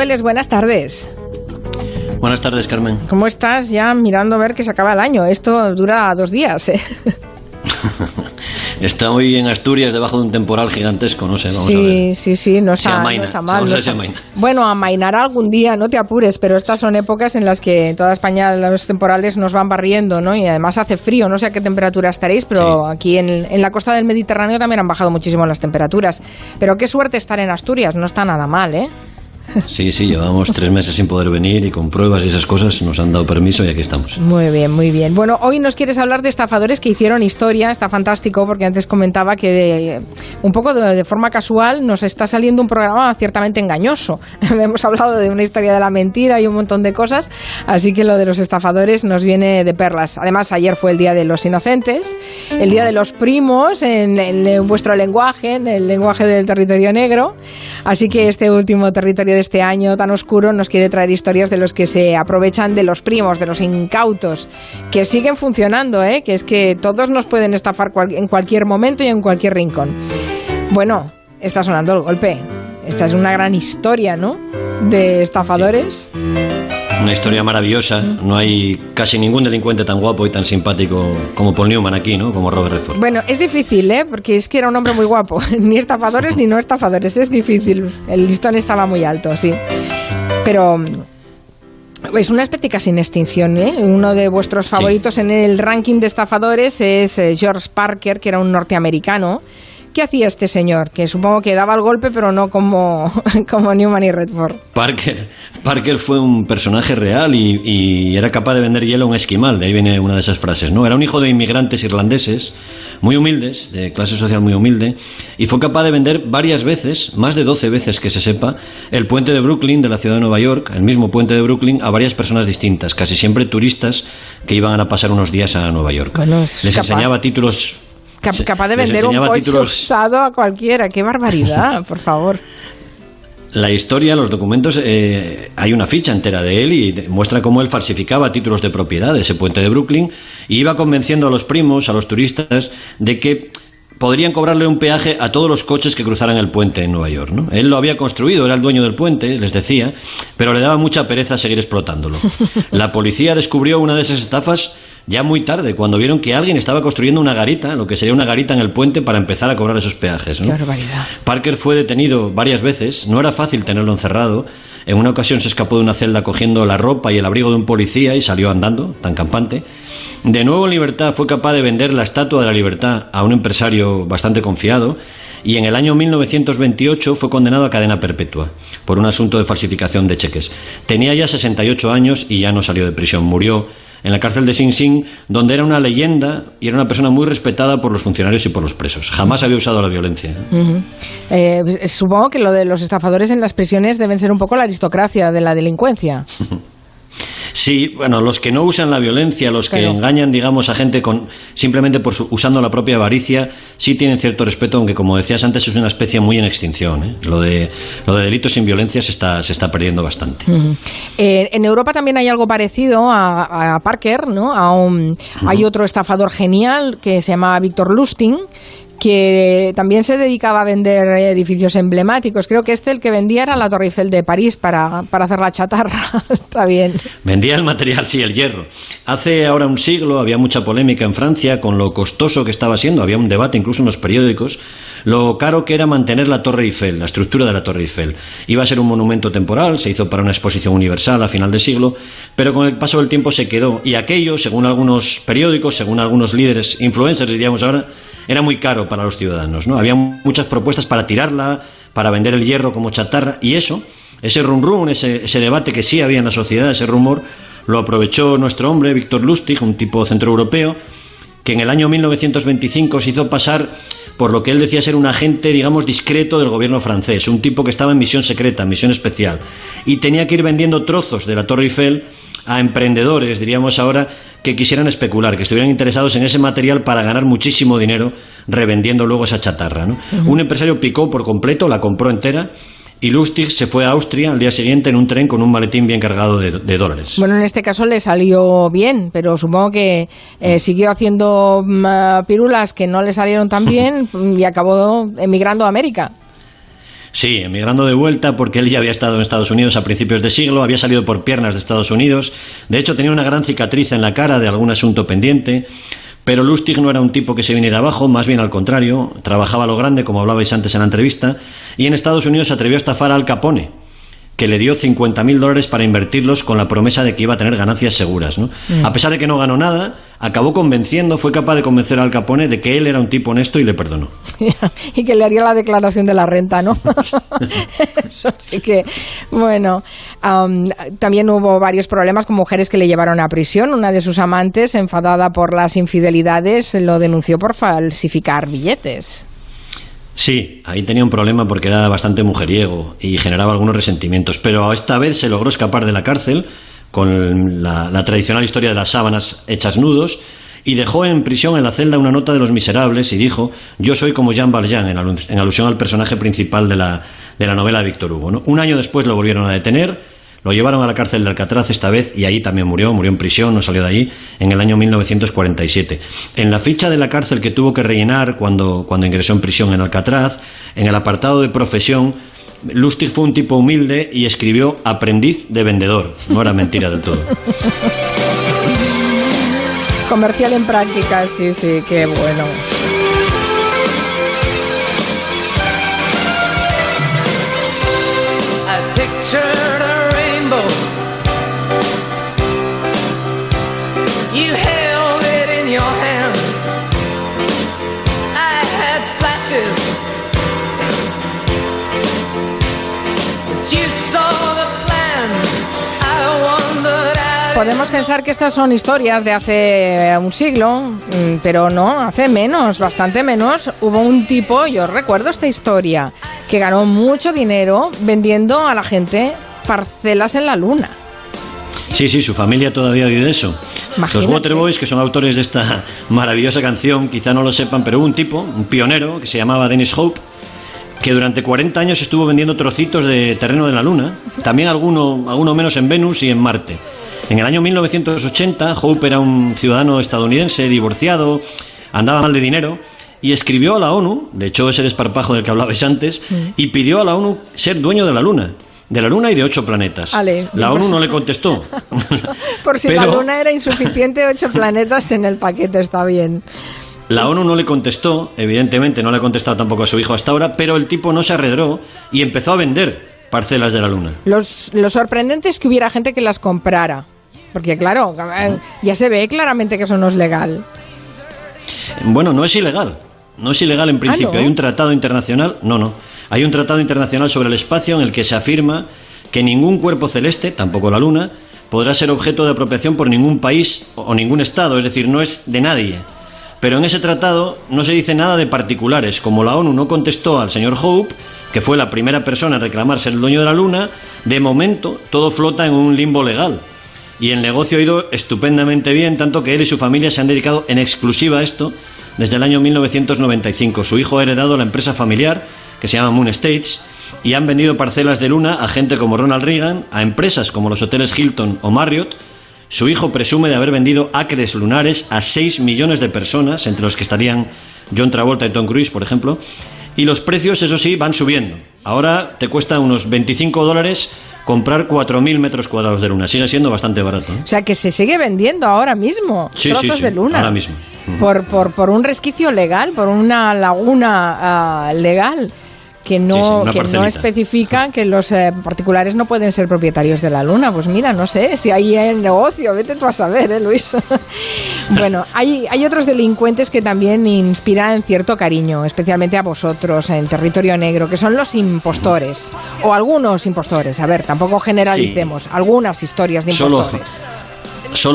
Dueles, buenas tardes. Buenas tardes, Carmen. ¿Cómo estás? Ya mirando a ver que se acaba el año. Esto dura dos días. ¿eh? está hoy en Asturias debajo de un temporal gigantesco, no sé. Vamos sí, a ver. sí, sí, no está, no está mal. No está... Bueno, amainará algún día, no te apures, pero estas son épocas en las que en toda España los temporales nos van barriendo, ¿no? Y además hace frío, no sé a qué temperatura estaréis, pero sí. aquí en, en, la costa del Mediterráneo también han bajado muchísimo las temperaturas. Pero qué suerte estar en Asturias, no está nada mal, ¿eh? Sí, sí, llevamos tres meses sin poder venir y con pruebas y esas cosas nos han dado permiso y aquí estamos. Muy bien, muy bien. Bueno, hoy nos quieres hablar de estafadores que hicieron historia, está fantástico porque antes comentaba que eh, un poco de, forma casual nos está saliendo un programa ciertamente engañoso. Hemos hablado de una historia de la mentira y un montón de cosas, así que lo de los estafadores nos viene de perlas. Además, ayer fue el Día de los Inocentes, el Día de los Primos en, en, en vuestro lenguaje, en el lenguaje del territorio negro, así que este último territorio este año tan oscuro nos quiere traer historias de los que se aprovechan de los primos, de los incautos, que siguen funcionando, ¿eh? que es que todos nos pueden estafar en cualquier momento y en cualquier rincón. Bueno, está sonando el golpe. Esta es una gran historia, ¿no? De estafadores. Una historia maravillosa. No hay casi ningún delincuente tan guapo y tan simpático como Paul Newman aquí, ¿no? Como Robert Redford. Bueno, es difícil, ¿eh? Porque es que era un hombre muy guapo. ni estafadores ni no estafadores. Es difícil. El listón estaba muy alto, sí. Pero es una especie casi en extinción. ¿eh? Uno de vuestros favoritos sí. en el ranking de estafadores es eh, George Parker, que era un norteamericano. ¿Qué hacía este señor? Que supongo que daba el golpe, pero no como, como Newman y Redford. Parker, Parker fue un personaje real y, y, era capaz de vender hielo a un esquimal. De ahí viene una de esas frases. ¿no? Era un hijo de inmigrantes irlandeses, muy humildes, de clase social muy humilde, y fue capaz de vender varias veces, más de 12 veces que se sepa, el puente de Brooklyn de la ciudad de Nueva York, el mismo puente de Brooklyn, a varias personas distintas, casi siempre turistas que iban a pasar unos días a Nueva York. Bueno, Les capaz. enseñaba títulos capaz de vender un coche títulos... usado a cualquiera. ¡Qué barbaridad, por favor! La historia, los documentos, eh, hay una ficha entera de él y muestra cómo él falsificaba títulos de propiedad de ese puente de Brooklyn y iba convenciendo a los primos, a los turistas, de que podrían cobrarle un peaje a todos los coches que cruzaran el puente en Nueva York. ¿no? Él lo había construido, era el dueño del puente, les decía, pero le daba mucha pereza seguir explotándolo. La policía descubrió una de esas estafas ya muy tarde, cuando vieron que alguien estaba construyendo una garita, lo que sería una garita en el puente para empezar a cobrar esos peajes. ¿no? Qué barbaridad. Parker fue detenido varias veces, no era fácil tenerlo encerrado. En una ocasión se escapó de una celda cogiendo la ropa y el abrigo de un policía y salió andando, tan campante. De nuevo en libertad fue capaz de vender la Estatua de la Libertad a un empresario bastante confiado y en el año 1928 fue condenado a cadena perpetua por un asunto de falsificación de cheques. Tenía ya 68 años y ya no salió de prisión, murió en la cárcel de Sing Sing, donde era una leyenda y era una persona muy respetada por los funcionarios y por los presos. Jamás había usado la violencia. Uh -huh. eh, supongo que lo de los estafadores en las prisiones deben ser un poco la aristocracia de la delincuencia. Sí, bueno, los que no usan la violencia, los que Pero... engañan, digamos, a gente con simplemente por su, usando la propia avaricia, sí tienen cierto respeto, aunque como decías antes es una especie muy en extinción. ¿eh? Lo de lo de delitos sin violencia se está se está perdiendo bastante. Uh -huh. eh, en Europa también hay algo parecido a, a Parker, ¿no? A un, uh -huh. Hay otro estafador genial que se llama Víctor Lustig que también se dedicaba a vender edificios emblemáticos. Creo que este el que vendía era la Torre Eiffel de París para, para hacer la chatarra. Está bien. Vendía el material, sí, el hierro. Hace ahora un siglo había mucha polémica en Francia con lo costoso que estaba siendo. Había un debate incluso en los periódicos. Lo caro que era mantener la Torre Eiffel, la estructura de la Torre Eiffel. Iba a ser un monumento temporal, se hizo para una exposición universal a final de siglo, pero con el paso del tiempo se quedó. Y aquello, según algunos periódicos, según algunos líderes, influencers diríamos ahora, era muy caro para los ciudadanos. ¿no? Había muchas propuestas para tirarla, para vender el hierro como chatarra, y eso, ese rum rum, ese, debate que sí había en la sociedad, ese rumor, lo aprovechó nuestro hombre, Víctor Lustig, un tipo centroeuropeo, que en el año 1925 se hizo pasar por lo que él decía ser un agente, digamos, discreto del gobierno francés, un tipo que estaba en misión secreta, en misión especial, y tenía que ir vendiendo trozos de la Torre Eiffel a emprendedores, diríamos ahora, que quisieran especular, que estuvieran interesados en ese material para ganar muchísimo dinero revendiendo luego esa chatarra. ¿no? Uh -huh. Un empresario picó por completo, la compró entera y Lustig se fue a Austria al día siguiente en un tren con un maletín bien cargado de, de dólares. Bueno, en este caso le salió bien, pero supongo que eh, siguió haciendo uh, pirulas que no le salieron tan bien y acabó emigrando a América. Sí, emigrando de vuelta porque él ya había estado en Estados Unidos a principios de siglo, había salido por piernas de Estados Unidos, de hecho tenía una gran cicatriz en la cara de algún asunto pendiente, pero Lustig no era un tipo que se viniera abajo, más bien al contrario, trabajaba a lo grande, como hablabais antes en la entrevista, y en Estados Unidos se atrevió a estafar Al Capone, que le dio 50.000 dólares para invertirlos con la promesa de que iba a tener ganancias seguras. ¿no? Mm. A pesar de que no ganó nada, acabó convenciendo, fue capaz de convencer Al Capone de que él era un tipo honesto y le perdonó. y que le haría la declaración de la renta, ¿no? Eso sí que, bueno, también hubo varios problemas con mujeres que le llevaron a prisión. Una de sus amantes, enfadada por las infidelidades, lo denunció por falsificar billetes. Sí, ahí tenía un problema porque era bastante mujeriego y generaba algunos resentimientos, pero esta vez se logró escapar de la cárcel con la, tradicional historia de las sábanas hechas nudos y dejó en prisión en la celda una nota de los miserables y dijo yo soy como Jean Valjean en, alusión al personaje principal de la, de la novela de Víctor Hugo. Un año después lo volvieron a detener lo llevaron a la cárcel de Alcatraz esta vez y ahí también murió, murió en prisión, no salió de allí, en el año 1947. En la ficha de la cárcel que tuvo que rellenar cuando, cuando ingresó en prisión en Alcatraz, en el apartado de profesión, Lustig fue un tipo humilde y escribió aprendiz de vendedor. No era mentira del todo. Comercial en práctica, sí, sí, qué bueno. Podemos pensar que estas son historias de hace un siglo, mm, pero no, hace menos, bastante menos. Hubo un tipo, yo recuerdo esta historia, que ganó mucho dinero vendiendo a la gente parcelas en la luna. Sí, sí, su familia todavía vive de eso. Los Waterboys, que son autores de esta maravillosa canción, quizá no lo sepan, pero hubo un tipo, un pionero, que se llamaba Dennis Hope, que durante 40 años estuvo vendiendo trocitos de terreno de la Luna, también alguno, alguno menos en Venus y en Marte. En el año 1980, Hope era un ciudadano estadounidense divorciado, andaba mal de dinero y escribió a la ONU, de hecho ese desparpajo del que hablabais antes, mm. y pidió a la ONU ser dueño de la Luna. De la Luna y de ocho planetas. la ONU no le contestó. Por si la Luna era insuficiente, ocho planetas en el paquete está bien. La ONU no le contestó, evidentemente no le ha contestado tampoco a su hijo hasta ahora, pero el tipo no se arredró y empezó a vender parcelas de la Luna. Los, lo sorprendente es que hubiera gente que las comprara. Porque claro, ya se ve claramente que eso no es legal. Bueno, no es ilegal. No es ilegal en ah, principio. Hay un tratado internacional. No, no. Hay un tratado internacional sobre el espacio en el que se afirma que ningún cuerpo celeste, tampoco la Luna, podrá ser objeto de apropiación por ningún país o ningún Estado. Es decir, no es de nadie. Pero en ese tratado no se dice nada de particulares. Como la ONU no contestó al señor Hope, que fue la primera persona en reclamarse el dueño de la Luna, de momento todo flota en un limbo legal y el negocio ha ido estupendamente bien, tanto que él y su familia se han dedicado en exclusiva a esto desde el año 1995. Su hijo ha heredado la empresa familiar, que se llama Moon States, y han vendido parcelas de luna a gente como Ronald Reagan, a empresas como los hoteles Hilton o Marriott. Su hijo presume de haber vendido acres lunares a 6 millones de personas, entre los que estarían John Travolta y Tom Cruise, por ejemplo. Y los precios, eso sí, van subiendo. Ahora te cuesta unos 25 dólares comprar 4.000 metros cuadrados de luna. Sigue siendo bastante barato. ¿eh? O sea, que se sigue vendiendo ahora mismo trozos de luna. Ahora mismo. Por, por, por, un resquicio legal, por una laguna ah, legal que no, que no especifican que los eh, particulares no pueden ser propietarios de la luna. Pues mira, no sé si ahí hay negocio, vete tú a saber, ¿eh, Luis? bueno, hay, hay otros delincuentes que también inspiran cierto cariño, especialmente a vosotros en territorio negro, que son los impostores, o algunos impostores. A ver, tampoco generalicemos, algunas historias de impostores. Solo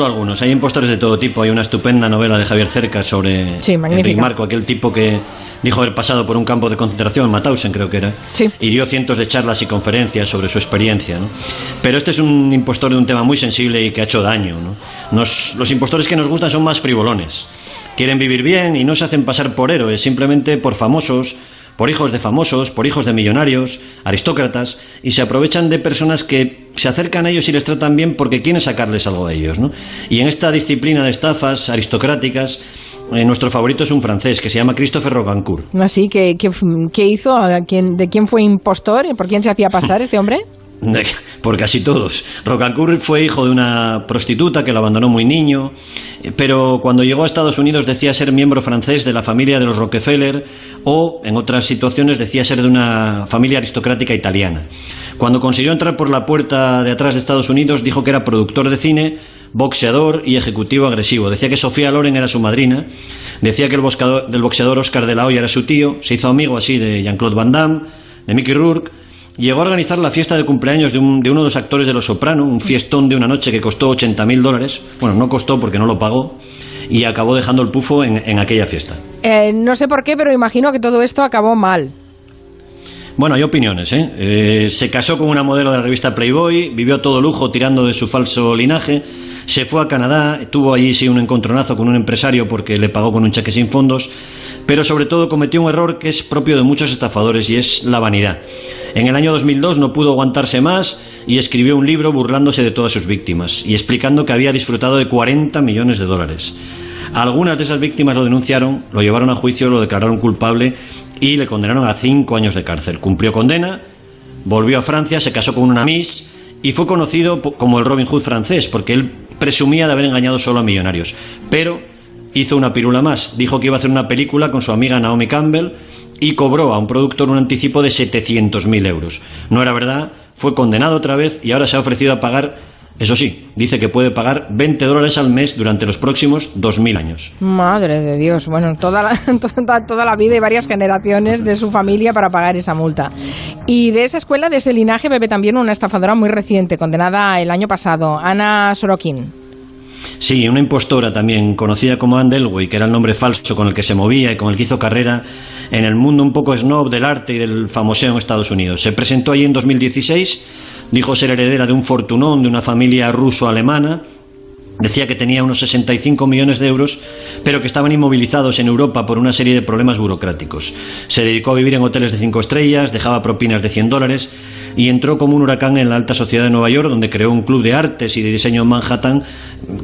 algunos. Hay impostores de todo tipo. Hay una estupenda novela de Javier Cerca sobre sí, Marco, aquel tipo que dijo haber pasado por un campo de concentración, Mauthausen creo que era, y dio cientos de charlas y conferencias sobre su experiencia. ¿no? Pero este es un impostor de un tema muy sensible y que ha hecho daño. ¿no? los impostores que nos gustan son más frivolones. Quieren vivir bien y no se hacen pasar por héroes, simplemente por famosos, por hijos de famosos, por hijos de millonarios, aristócratas, y se aprovechan de personas que se acercan a ellos y les tratan bien porque quieren sacarles algo de ellos. ¿no? Y en esta disciplina de estafas aristocráticas, eh, nuestro favorito es un francés que se llama Christopher Rogancourt. Así, ¿qué, qué, hizo? quién, ¿De quién fue impostor? ¿Por quién se hacía pasar este hombre? por casi todos. Rocancourt fue hijo de una prostituta que lo abandonó muy niño, pero cuando llegó a Estados Unidos decía ser miembro francés de la familia de los Rockefeller o, en otras situaciones, decía ser de una familia aristocrática italiana. Cuando consiguió entrar por la puerta de atrás de Estados Unidos, dijo que era productor de cine, boxeador y ejecutivo agresivo. Decía que Sofía Loren era su madrina, decía que el boxeador, del boxeador Oscar de la Hoya era su tío, se hizo amigo así de Jean-Claude Van Damme, de Mickey Rourke llegó a organizar la fiesta de cumpleaños de, uno de los actores de Los Soprano, un fiestón de una noche que costó 80.000 dólares. Bueno, no costó porque no lo pagó y acabó dejando el pufo en, aquella fiesta. Eh, no sé por qué, pero imagino que todo esto acabó mal. Bueno, hay opiniones. ¿eh? ¿eh? se casó con una modelo de la revista Playboy, vivió todo lujo tirando de su falso linaje, se fue a Canadá, tuvo allí sí un encontronazo con un empresario porque le pagó con un cheque sin fondos, pero sobre todo cometió un error que es propio de muchos estafadores y es la vanidad. En el año 2002 no pudo aguantarse más y escribió un libro burlándose de todas sus víctimas y explicando que había disfrutado de 40 millones de dólares. Algunas de esas víctimas lo denunciaron, lo llevaron a juicio, lo declararon culpable y le condenaron a cinco años de cárcel. Cumplió condena, volvió a Francia, se casó con una Miss y fue conocido como el Robin Hood francés porque él presumía de haber engañado solo a millonarios. Pero hizo una pirula más. Dijo que iba a hacer una película con su amiga Naomi Campbell y cobró a un productor un anticipo de 700.000 euros. No era verdad, fue condenado otra vez y ahora se ha ofrecido a pagar, eso sí, dice que puede pagar 20 dólares al mes durante los próximos 2.000 años. Madre de Dios, bueno, toda la, toda, toda la vida y varias generaciones de su familia para pagar esa multa. Y de esa escuela, de ese linaje, bebe también una estafadora muy reciente, condenada el año pasado, Ana Sorokin. Sí, una impostora también, conocida como Anne Delway, que era el nombre falso con el que se movía y con el que hizo carrera en el mundo un poco snob del arte y del famoseo en Estados Unidos. Se presentó allí en 2016, dijo ser heredera de un fortunón de una familia ruso-alemana, Decía que tenía unos 65 millones de euros, pero que estaban inmovilizados en Europa por una serie de problemas burocráticos. Se dedicó a vivir en hoteles de cinco estrellas, dejaba propinas de 100 dólares y entró como un huracán en la alta sociedad de Nueva York, donde creó un club de artes y de diseño en Manhattan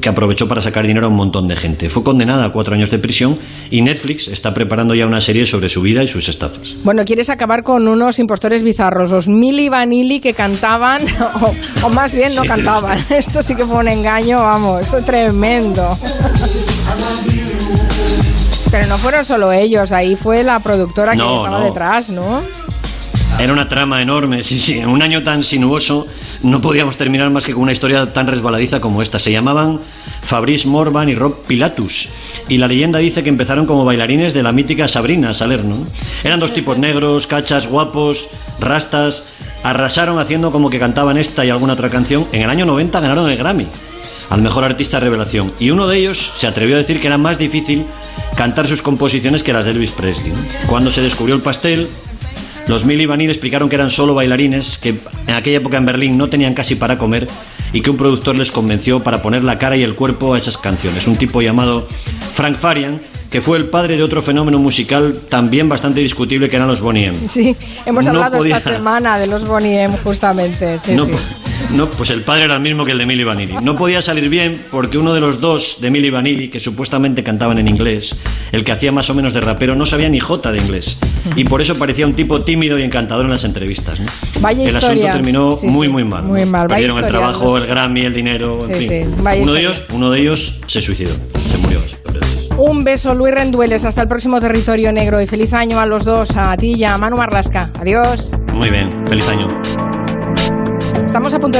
que aprovechó para sacar dinero a un montón de gente. Fue condenada a cuatro años de prisión y Netflix está preparando ya una serie sobre su vida y sus estafas. Bueno, quieres acabar con unos impostores bizarros, los Milli Vanilli que cantaban, o, más bien no cantaban. Esto sí que fue un engaño, vamos, tremendo. Pero no fueron solo ellos, ahí fue la productora que estaba detrás, ¿no? Era una trama enorme, sí, sí. En un año tan sinuoso no podíamos terminar más que con una historia tan resbaladiza como esta. Se llamaban Fabrice Morvan y Rob Pilatus. Y la leyenda dice que empezaron como bailarines de la mítica Sabrina Salerno. Eran dos tipos negros, cachas, guapos, rastas. Arrasaron haciendo como que cantaban esta y alguna otra canción. En el año 90 ganaron el Grammy al mejor artista revelación. Y uno de ellos se atrevió a decir que era más difícil cantar sus composiciones que las de Elvis Presley. Cuando se descubrió el pastel, los Milli Vanilli explicaron que eran solo bailarines, que en aquella época en Berlín no tenían casi para comer y que un productor les convenció para poner la cara y el cuerpo a esas canciones. Un tipo llamado Frank Farian, que fue el padre de otro fenómeno musical también bastante discutible que eran los Bonnie M. Sí, hemos hablado esta semana de los Bonnie M justamente. Sí, sí. No, pues el padre era el mismo que el de Milli Vanilli. No podía salir bien porque uno de los dos de Milli Vanilli, que supuestamente cantaban en inglés, el que hacía más o menos de rapero, no sabía ni jota de inglés. Y por eso parecía un tipo tímido y encantador en las entrevistas. Vaya el asunto terminó muy, muy mal. Muy mal. Perdieron el trabajo, el Grammy, el dinero, en fin. Uno de, ellos, uno de ellos se suicidó, se murió. Un beso, Luis Rendueles. Hasta el próximo territorio negro. Y feliz año a los dos, a ti y a Manu Marlasca. Adiós. Muy bien, feliz año. Estamos a punto de